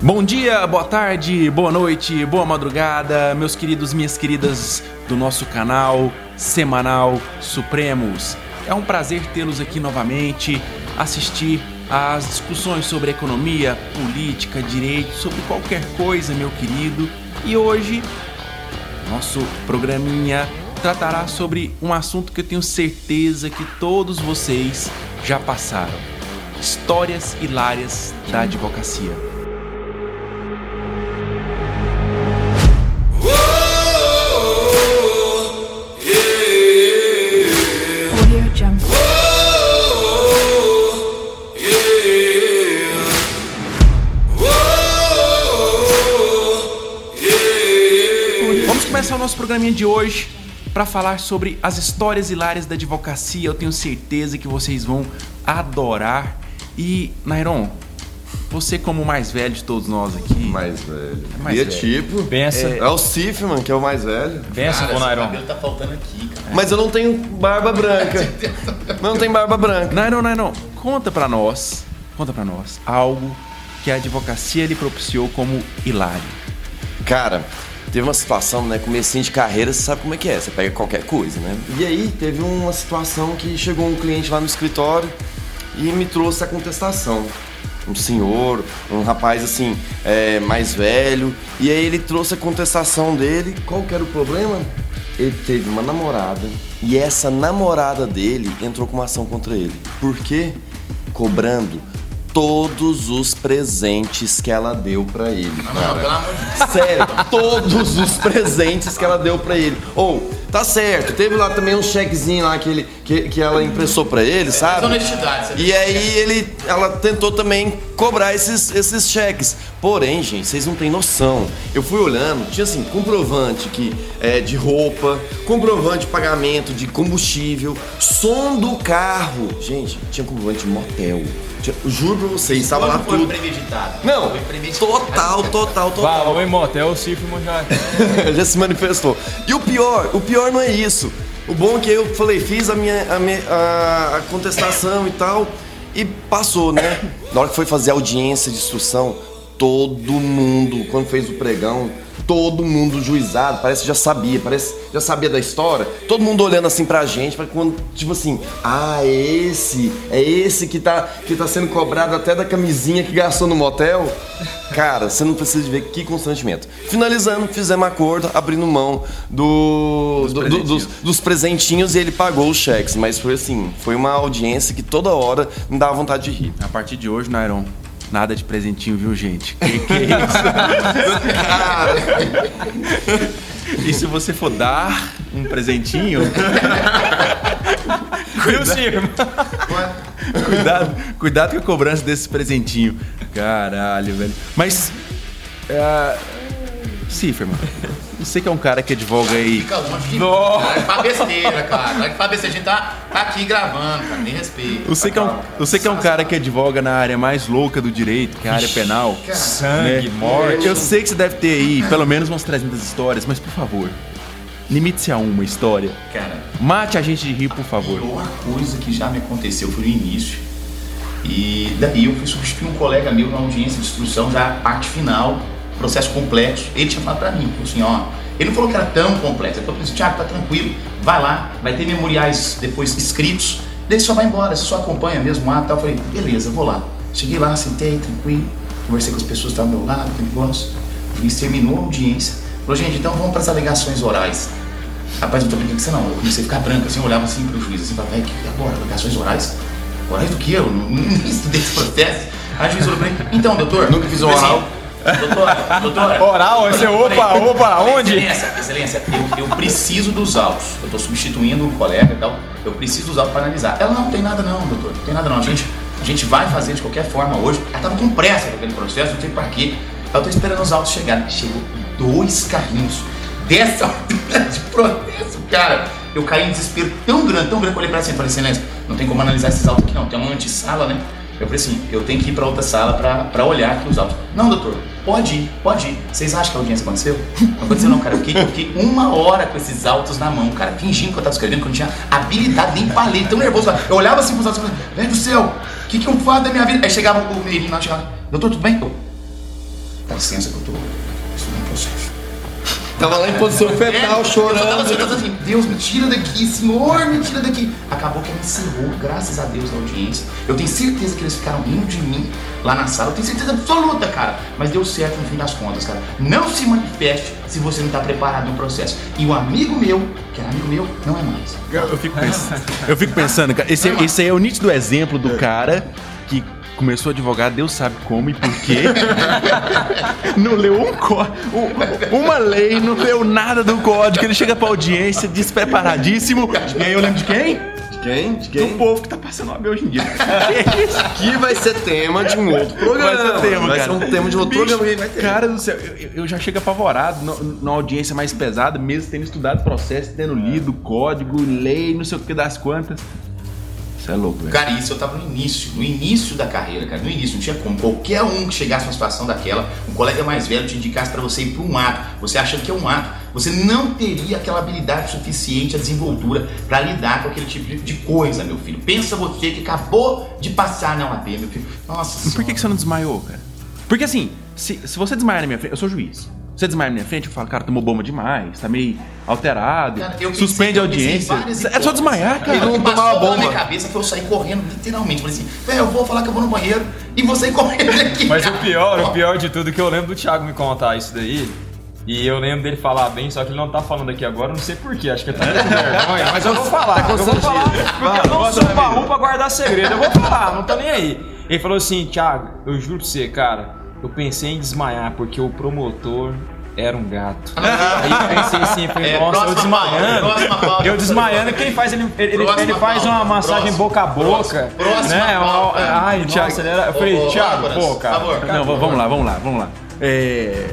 Bom dia, boa tarde, boa noite, boa madrugada, meus queridos, minhas queridas do nosso canal semanal Supremos. É um prazer tê-los aqui novamente, assistir às discussões sobre economia, política, direito, sobre qualquer coisa, meu querido. E hoje, nosso programinha tratará sobre um assunto que eu tenho certeza que todos vocês já passaram: histórias hilárias da advocacia. Programinha de hoje para falar sobre as histórias hilárias da advocacia. Eu tenho certeza que vocês vão adorar. E, Nairon, você como o mais velho de todos nós aqui. Mais velho. É mais velho. tipo. Bença. É, é o Sifman, que é o mais velho. Bença, ô Nairon. cabelo tá faltando aqui, cara. Mas eu não tenho barba branca. Mas não tem barba branca. Nairon, Nairon, conta pra nós, conta pra nós, algo que a advocacia lhe propiciou como hilário. Cara, teve uma situação, né? Comecinho de carreira, você sabe como é que é, você pega qualquer coisa, né? E aí teve uma situação que chegou um cliente lá no escritório e me trouxe a contestação. Um senhor, um rapaz assim, é, mais velho, e aí ele trouxe a contestação dele. Qual que era o problema? Ele teve uma namorada e essa namorada dele entrou com uma ação contra ele. Por quê? Cobrando todos os presentes que ela deu para ele. Não, pelo amor de Deus. Sério, todos os presentes que ela deu para ele. Ou, tá certo, teve lá também um chequezinho lá que, ele, que, que ela impressou para ele, sabe? Honestidade. E aí ele, ela tentou também cobrar esses, esses cheques. Porém, gente, vocês não têm noção. Eu fui olhando, tinha assim, comprovante que, é, de roupa, comprovante de pagamento de combustível, som do carro. Gente, tinha comprovante de motel Juro pra vocês, estava lá foi tudo. premeditado. Não, foi premeditado. total, total, total. Falou em motel, o Cifrimo já... já se manifestou. E o pior, o pior não é isso. O bom é que eu falei, fiz a minha, a, minha, a contestação e tal, e passou, né? Na hora que foi fazer a audiência de instrução, todo mundo, quando fez o pregão, todo mundo juizado, parece que já sabia, parece já sabia da história. Todo mundo olhando assim pra gente, para quando, tipo assim, ah, é esse, é esse que tá, que tá sendo cobrado até da camisinha que gastou no motel. Cara, você não precisa de ver que constrangimento. Finalizando, fizemos acordo, abrindo mão do, dos, do, presentinhos. Do, dos, dos, presentinhos e ele pagou os cheques. Mas foi assim, foi uma audiência que toda hora me dava vontade de rir. A partir de hoje, Nairon, Nada de presentinho, viu, gente? Que, que é isso? e se você for dar um presentinho. cuidado, cuidado, cuidado com a cobrança desse presentinho. Caralho, velho. Mas. Uh, Cifra, você que é um cara que advoga aí. Fica longe de Nossa. mim. Cara. É besteira, cara. Não é pra besteira. A gente tá, tá aqui gravando, cara. Nem respeito. Você que, é um, você que é um cara que advoga na área mais louca do direito, que é a área penal. Sangue, né? morte. Eu sei que você deve ter aí pelo menos umas 300 histórias, mas por favor, limite-se a uma história. Cara. Mate a gente de rir, por favor. Uma coisa que já me aconteceu foi no início. E daí eu fui substituir um colega meu na audiência de instrução, já a parte final processo complexo. Ele tinha falado para mim, assim, ó, ele não falou que era tão complexo, ele falou assim, Tiago, tá tranquilo, vai lá, vai ter memoriais depois escritos, daí só vai embora, você só acompanha mesmo lá, tal. Eu falei, beleza, vou lá. Cheguei lá, sentei, tranquilo, conversei com as pessoas que estavam do meu lado, aquele negócio, o juiz terminou a audiência, falou, gente, então vamos para as alegações orais. Rapaz, não tô brincando com você não, eu comecei a ficar branco, assim, eu olhava assim pro juiz, assim, falava, velho, que agora, alegações orais? Orais do que? Eu não, estudei esse processo. Aí o juiz falou pra mim, então, doutor... Nunca fiz um oral. Assim, Doutora, doutora. Oral, esse é opa, opa, onde? Excelência, excelência, eu, eu preciso dos autos. Eu estou substituindo um colega e tal. Eu preciso dos autos para analisar. Ela não tem nada não, doutor. Não tem nada não. A gente, a gente vai fazer de qualquer forma hoje. Ela estava com pressa com aquele processo, não sei para quê. Eu estou esperando os autos chegarem. Chegou dois carrinhos dessa altura de processo, cara. Eu caí em desespero tão grande, tão grande, que eu olhei para ela assim, falei, excelência, não tem como analisar esses autos aqui não. Tem uma antessala, né? Eu falei assim, eu tenho que ir para outra sala para olhar aqui os autos. Não, doutor, pode ir, pode ir. Vocês acham que a audiência aconteceu? Não aconteceu não, cara. Eu fiquei, eu fiquei uma hora com esses autos na mão, cara, fingindo que eu estava escrevendo, que eu não tinha habilidade, nem palei, tão nervoso. Eu olhava assim pros autos e falei, do céu, o que, que eu faço da minha vida? Aí chegava o menino lá, chegava, doutor, tudo bem? Eu, licença que eu tô. Tava lá em posição fetal, É, Eu tava chorando. assim, eu tava assim, Deus, me tira daqui, Senhor, me tira daqui. Acabou que ela encerrou, graças a Deus, na audiência. Eu tenho certeza que eles ficaram rindo de mim lá na sala. Eu tenho certeza absoluta, cara. Mas deu certo no fim das contas, cara. Não se manifeste se você não tá preparado no processo. E o amigo meu, que era amigo meu, não é mais. Eu fico pensando, eu fico pensando cara, esse, esse aí é o nítido exemplo do cara que começou a advogar, Deus sabe como e por quê. não leu um có- um- uma lei, não leu nada do código. Ele chega pra audiência despreparadíssimo. E aí eu lembro de quem? De quem? De Do quem? povo que tá passando OAB hoje em dia. Que isso? Que vai ser tema de um outro programa. Vai ser tema, Vai cara. ser um tema de outro Bicho, programa que vai ter. Cara do céu, eu, eu já chego apavorado numa audiência mais pesada, mesmo tendo estudado processo, tendo lido código, lei, não sei o que das quantas. Isso é louco, velho. Cara, isso eu tava no início, no início da carreira, cara. No início, não tinha como. Qualquer um que chegasse numa situação daquela, um colega mais velho te indicasse pra você ir pra um ato, você achando que é um ato, você não teria aquela habilidade suficiente, a desenvoltura pra lidar com aquele tipo de- coisa, meu filho. Pensa você que acabou de passar na OAB, meu filho. Nossa Por que, que você não desmaiou, cara? Porque assim, se, se você desmaiar na minha frente, eu sou juiz. Você desmaia na minha frente, eu falo, cara, tomou bomba demais, tá meio alterado, Cara, pensei- suspende a audiência. É só desmaiar, cara. Ele não O tomava bomba. minha cabeça foi eu sair correndo, literalmente. Falei assim, velho, eu vou falar que eu vou no banheiro e vou sair correndo aqui. Mas o cara. pior, o pior de tudo é que eu lembro do Thiago me contar isso daí. E eu lembro dele falar bem, só que ele não tá falando aqui agora, não sei porquê, acho que ele tá com vergonha, mas eu vou falar, eu vou falar, porque eu não sou baú pra guardar segredo, eu vou falar, não tô nem aí. Ele falou assim, Thiago, eu juro pra você, cara, eu pensei em desmaiar porque o promotor era um gato. Aí eu pensei assim, falei, É, nossa, eu desmaiando. pauta, próxima pauta. Eu desmaiando, quem faz ele, ele, ele- faz pauta, uma massagem próxima, boca a boca. próxima né? Ai, nossa, ele era. Eu falei, Thiago, pô, cara. favor. Não, vamos lá, vamos lá, vamos lá. É.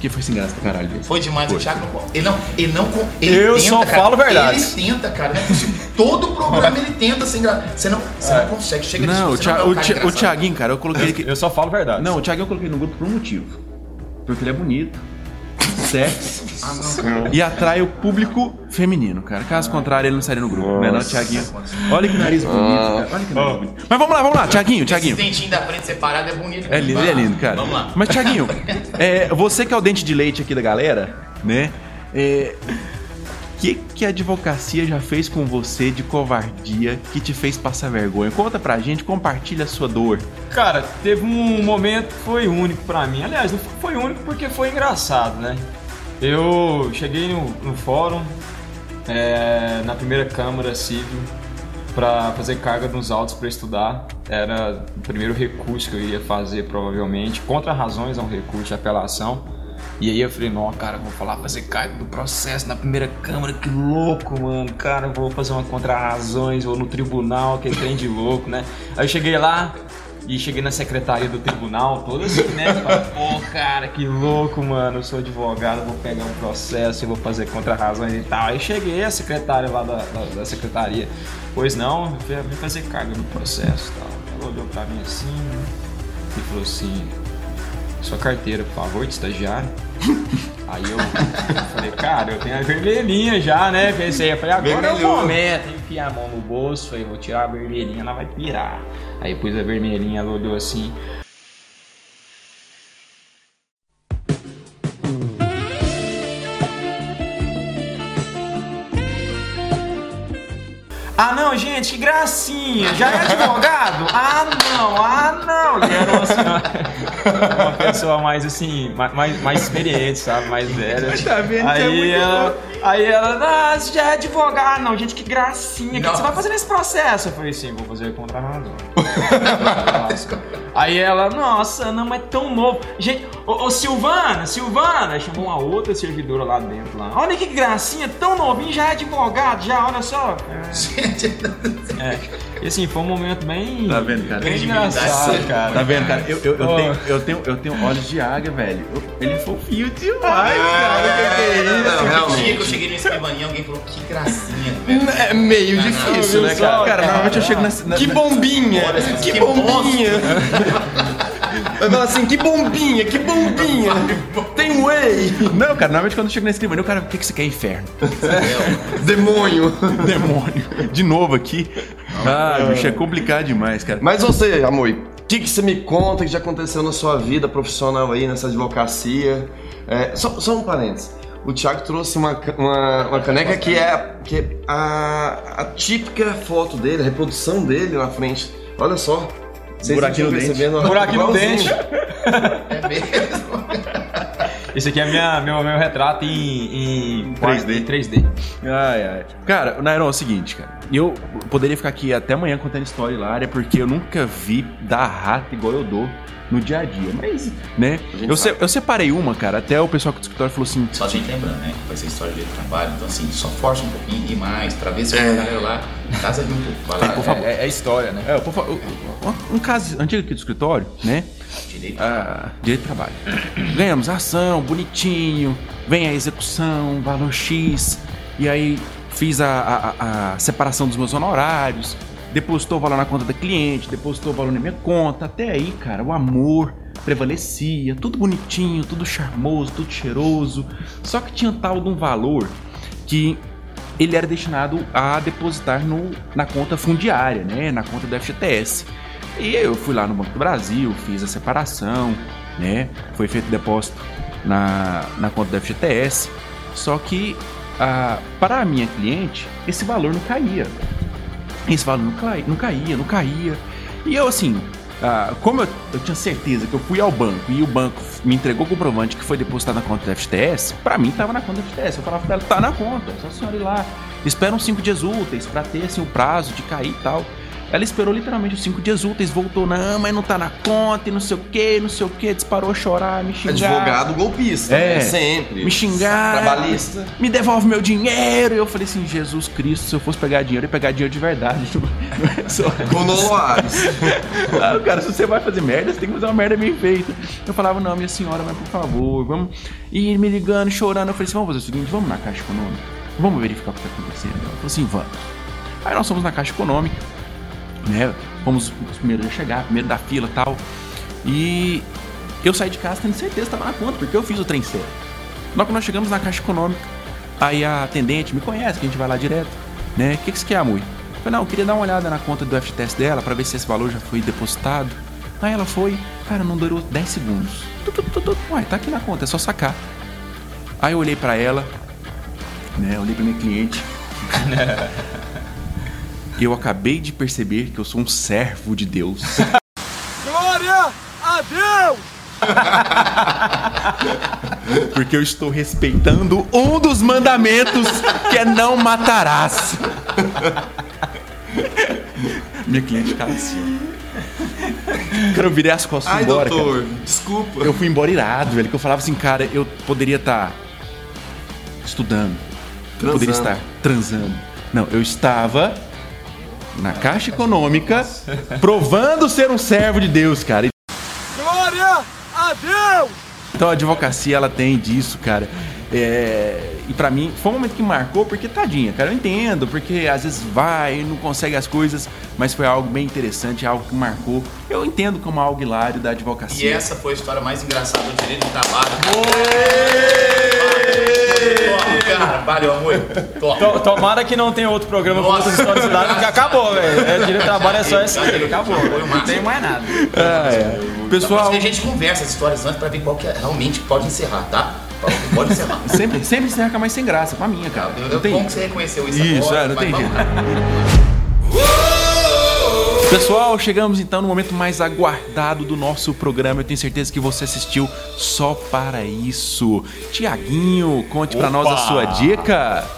Que foi sem graça pra caralho. Foi demais, o Thiago não. Ele não. Ele não. Ele Eu tenta, só cara. falo verdades. Ele tenta, cara. Não é possível. Todo programa ele tenta sem graça. Você não, você não consegue. Chega Não, o, Thi- é o, Thi- o. Thiaguinho, cara, eu coloquei ele. Eu só falo verdade. Não, o Thiaguinho eu coloquei no grupo por um motivo. Porque ele é bonito, sexy Ah, e atrai o público feminino, cara. Caso contrário, ele não estaria no grupo, né, não, Thiaguinho? Olha que nariz bonito, cara. Olha que nariz bonito. Mas vamos lá, vamos lá, Thiaguinho, Thiaguinho. Esse dentinho da frente separado é bonito. É lindo, ele é lindo, cara. Vamos lá. Mas, Thiaguinho, é, você que é o dente de leite aqui da galera, né? É, que que a advocacia já fez com você de covardia que te fez passar vergonha? Conta pra gente, compartilha a sua dor. Cara, teve um momento que foi único pra mim. Aliás, não foi único porque foi engraçado, né? Eu cheguei no, no fórum, é, na primeira Câmara Civil, pra fazer carga nos autos pra estudar. Era o primeiro recurso que eu ia fazer, provavelmente. Contra razões a um recurso de apelação. E aí eu falei, não, cara, vou falar fazer cargo do processo na primeira câmara, que louco, mano. Cara, vou fazer uma contra-razões, vou no tribunal, que trem de louco, né? Aí eu cheguei lá e cheguei na secretaria do tribunal, todo assim, né? Falei, Pô, cara, que louco, mano. Eu sou advogado, vou pegar um processo e vou fazer contra-razões e tal. Aí cheguei, a secretária lá da, da, da secretaria, pois não, vim fazer carga no processo e tal. Ela olhou pra mim assim e falou assim: sua carteira, por favor, de estagiário. Aí eu falei, cara, eu tenho a vermelhinha já, né? Pensei, eu falei, agora é o momento. Enfiei a mão no bolso, falei, vou tirar a vermelhinha, ela vai pirar. Aí pus a vermelhinha, ela olhou assim. Ah não, gente, que gracinha! Já é advogado? Ah não, ah não! E era uma, senhora- uma pessoa mais assim, ma- mais, mais experiente, sabe? Mais velha. Tá vendo é Aí muito ela, aí ela, ah, você já é advogado? Ah, não, gente, que gracinha! O que que você vai fazer nesse processo? Eu falei assim, vou fazer contra razão. Aí ela, nossa, não é tão novo. Gente, ô, ô, Silvana, Silvana, chamou uma outra servidora lá dentro lá. Olha que gracinha, tão novinho, já é advogado, já, olha só. É. E assim, foi um momento bem. Tá vendo, cara? Bem engraçado, cara. Tá vendo, cara? Eu, eu, eu, tenho, eu, tenho, eu tenho olhos de águia, velho. Eu- Ele é fofinho demais, cara. Que que é isso? Não, O dia realmente. que eu cheguei no escrivaninha, alguém falou, que gracinha, velho. É meio difícil, né, só? cara? Cara, normalmente eu chego na. na Que bombinha! Que bombinha! Eu falo assim, que bombinha, que bombinha! Tem whey! Não, cara, normalmente quando eu chego na escrivania, o cara, o que, que você quer, inferno? Demônio! Demônio. De novo aqui. Ah, bicho, é complicado demais, cara. Mas você, Amoi, que, que você me conta que já aconteceu na sua vida profissional aí, nessa advocacia? É, só, só um parênteses. O Thiago trouxe uma, uma, uma caneca que é, que é a, a típica foto dele, a reprodução dele na frente. Olha só. Vocês Buraquinho no dente. percebendo? Buraquinho no dente. É mesmo? Esse aqui é minha, meu, meu retrato em, em 3D. em 3D. Ai, ai. Cara, Nairon, é o seguinte, cara. Eu poderia ficar aqui até amanhã contando história hilária, porque eu nunca vi dar rata igual eu dou no dia a dia. Mas, né? Eu, se- eu separei uma, cara. Até o pessoal aqui do escritório falou assim: Só a gente lembrando, né? que Vai ser história de trabalho. Então, assim, só força um pouquinho e mais, pra ver se É. a galera lá casa ri um pouco. Lá, por favor. É, é história, né? É, por favor, um, um caso antigo aqui do escritório, né? Direito. Ah, direito de trabalho. Ganhamos a ação, bonitinho, vem a execução, valor X, e aí fiz a- a- a separação dos meus honorários, depositou valor na conta da cliente, depositou valor na minha conta, até aí, cara, o amor prevalecia, tudo bonitinho, tudo charmoso, tudo cheiroso, só que tinha tal de um valor que ele era destinado a depositar no, na conta fundiária, né, na conta do FGTS. E eu fui lá no Banco do Brasil, fiz a separação, né? Foi feito depósito na, na conta do FGTS. Só que ah, para a minha cliente, esse valor não caía. Esse valor não caía, não caía, não caía. E eu assim, ah, como eu, eu tinha certeza que eu fui ao banco e o banco me entregou o comprovante que foi depositado na conta do FGTS, pra mim tava na conta do FGTS. Eu falava pra ela, tá na conta, só a senhora ir lá. Espera uns 5 dias úteis pra ter assim, o prazo de cair e tal. Ela esperou literalmente os 5 dias úteis, voltou, não, mas não tá na conta e não sei o que, não sei o que, disparou a chorar, me xingar. Advogado golpista, É. né? sempre. Me xingar. Trabalhista. Me devolve meu dinheiro. E eu falei assim, Jesus Cristo, se eu fosse pegar dinheiro, eu ia pegar dinheiro de verdade. Não só- Gonoloares. Claro, cara, se você vai fazer merda, você tem que fazer uma merda bem feita. Eu falava, não, minha senhora, mas por favor, vamos. E me ligando, chorando. Eu falei assim, vamos fazer o seguinte, vamos na Caixa Econômica. Vamos verificar o que tá acontecendo. Ela falou assim, vamos. Aí nós fomos na Caixa Econômica, né? Fomos os primeiros a chegar, primeiro da fila tal. E eu saí de casa tendo certeza que tava na conta, porque eu fiz o trem certo. Logo que nós chegamos na Caixa Econômica, aí a atendente me conhece, que a gente vai lá direto, né? O que, que você quer, amor? Eu falei, não, eu queria dar uma olhada na conta do FTS dela pra ver se esse valor já foi depositado. Aí ela foi, cara, não durou 10 segundos. Tu, tu, tu, tu, Uai, tá aqui na conta, é só sacar. Aí eu olhei pra ela, né? Olhei pra minha cliente. E eu acabei de perceber que eu sou um servo de Deus. Glória a Deus! Porque eu estou respeitando um dos mandamentos que é não matarás. Minha cliente ficava assim. Cara, eu virei as costas Ai, embora, cara. doutor, desculpa. Eu fui embora irado, velho. Que eu falava assim, cara, eu poderia estar estudando. Eu poderia Transando. estar transando. Não, eu estava na Caixa Econômica provando ser um servo de Deus, cara. Glória a Deus! Então a advocacia ela tem disso, cara. É, e pra mim foi um momento que marcou, porque tadinha, cara, eu entendo, porque às vezes vai e não consegue as coisas, mas foi algo bem interessante, algo que marcou. Eu entendo como algo hilário da E advocacia. essa foi a história mais engraçada do direito de trabalho. Top, Valeu, amor. Top. Tomara que não tenha outro programa com outras histórias de porque acabou, velho. É, direito de trabalho é só essa aí, acabou. Foi o Não tem mais nada. Ah, é. Pessoal, Então, a gente conversa as histórias antes pra ver qual que é, realmente pode encerrar, tá? Pode encerrar. sempre, sempre se fica mais sem graça, pra minha, cara. Eu, Não eu, tem que você reconheceu isso, Isso, agora, é, não tem jeito. Pessoal, chegamos então no momento mais aguardado do nosso programa. Eu tenho certeza que você assistiu só para isso. Tiaguinho, conte pra nós a sua dica.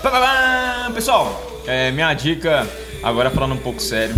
Pessoal, é, minha dica, agora falando um pouco sério,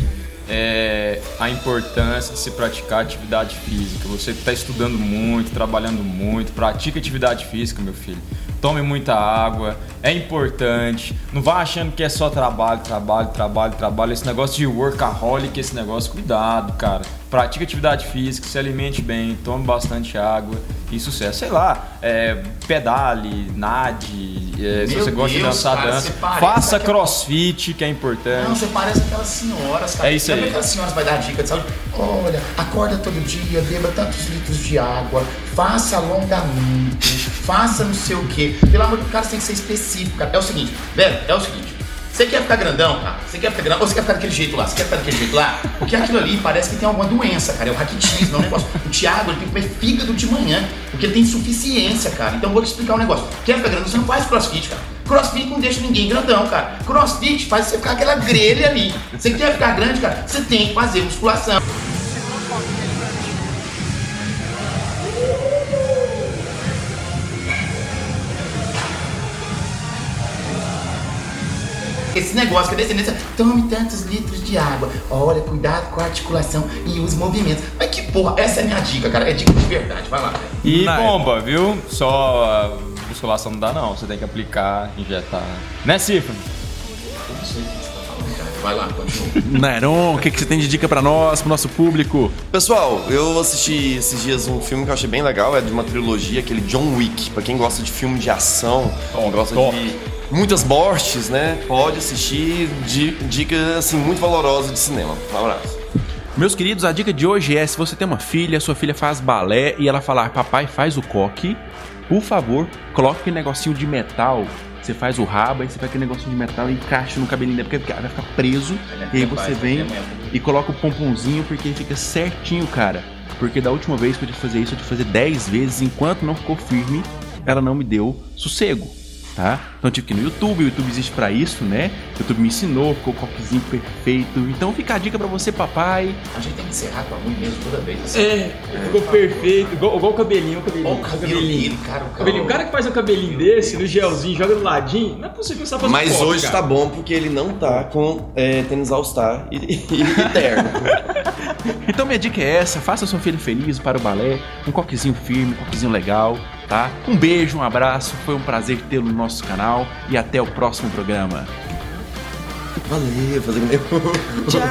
é a importância de se praticar atividade física. Você que está estudando muito, trabalhando muito, pratique atividade física, meu filho. Tome muita água, é importante. Não vá achando que é só trabalho, trabalho, trabalho, trabalho. Esse negócio de workaholic, esse negócio, cuidado, cara. Pratique atividade física, se alimente bem, tome bastante água e sucesso. Sei lá, é, pedale, nade, é, se você gosta de Deus, dançar, cara, dança. Faça aquela- crossfit, que é importante. Não, você parece aquelas senhoras, cara. É isso Sabe aí. aquelas senhoras vai dar dica de saúde? Olha, acorda todo dia, beba tantos litros de água, faça alongamento, faça não sei o quê. Pelo amor de Deus, cara, você tem que ser específico, cara. É o seguinte, velho, é o seguinte. Você quer ficar grandão, cara? Você quer ficar grandão? Ou você quer ficar daquele jeito lá? Você quer ficar daquele jeito lá? Porque aquilo ali parece que tem alguma doença, cara. É o raquitismo, é um negócio. O Thiago, ele tem que comer fígado de manhã, porque ele tem insuficiência, cara. Então vou te explicar um negócio. Quer ficar grandão? Você não faz crossfit, cara. Crossfit não deixa ninguém grandão, cara. Crossfit faz você ficar aquela grelha ali. Você quer ficar grande, cara? Você tem que fazer musculação. Esse negócio que a descendência, tome tantos litros de água. Olha, cuidado com a articulação e os movimentos. Mas que porra, essa é a minha dica, cara. É dica de verdade. Vai lá. E Na bomba, viu? Só a musculação não dá não, você tem que aplicar, injetar. Né, Cifra? Eu não sei o que você tá falando, cara. Vai lá, continua. Nairon, o que, que você tem de dica pra nós, pro nosso público? Pessoal, eu assisti esses dias um filme que eu achei bem legal, é de uma trilogia, aquele John Wick. Pra quem gosta de filme de ação, quem gosta top. de muitas mortes, né? Pode assistir. Di- Dica, assim, muito valorosa de cinema. Um abraço. Meus queridos, a dica de hoje é: se você tem uma filha, sua filha faz balé e ela falar, papai, faz o coque, por favor, coloque aquele negocinho de metal. Você faz o rabo, aí você faz aquele negocinho de metal e encaixa no cabelinho dela, porque vai ficar preso. E aí você vem e coloca o pomponzinho, porque fica certinho, cara. Porque da última vez que eu tive que fazer isso, eu tive que fazer 10 vezes, enquanto não ficou firme, ela não me deu sossego. Tá? Então tive que ir no YouTube, o YouTube existe pra isso, né? O YouTube me ensinou, ficou o coquezinho perfeito. Então fica a dica pra você, papai. A gente tem que encerrar com a mãe mesmo toda vez. Assim. É, ficou perfeito, igual, igual o cabelinho, o cabelinho. Olha o cabelo dele, cara. O Cabelinho. O cara que faz um cabelinho desse, no gelzinho, joga do ladinho, não é possível que você tá fazendo Mas coque, hoje cara. tá bom porque ele não tá com é, tênis All Star e, e, e terno. Então minha dica é essa, faça sua filha feliz para o balé, um coquezinho firme, um coquezinho legal, tá? Um beijo, um abraço, foi um prazer tê-lo no nosso canal e até o próximo programa. Valeu, fazer Tchau.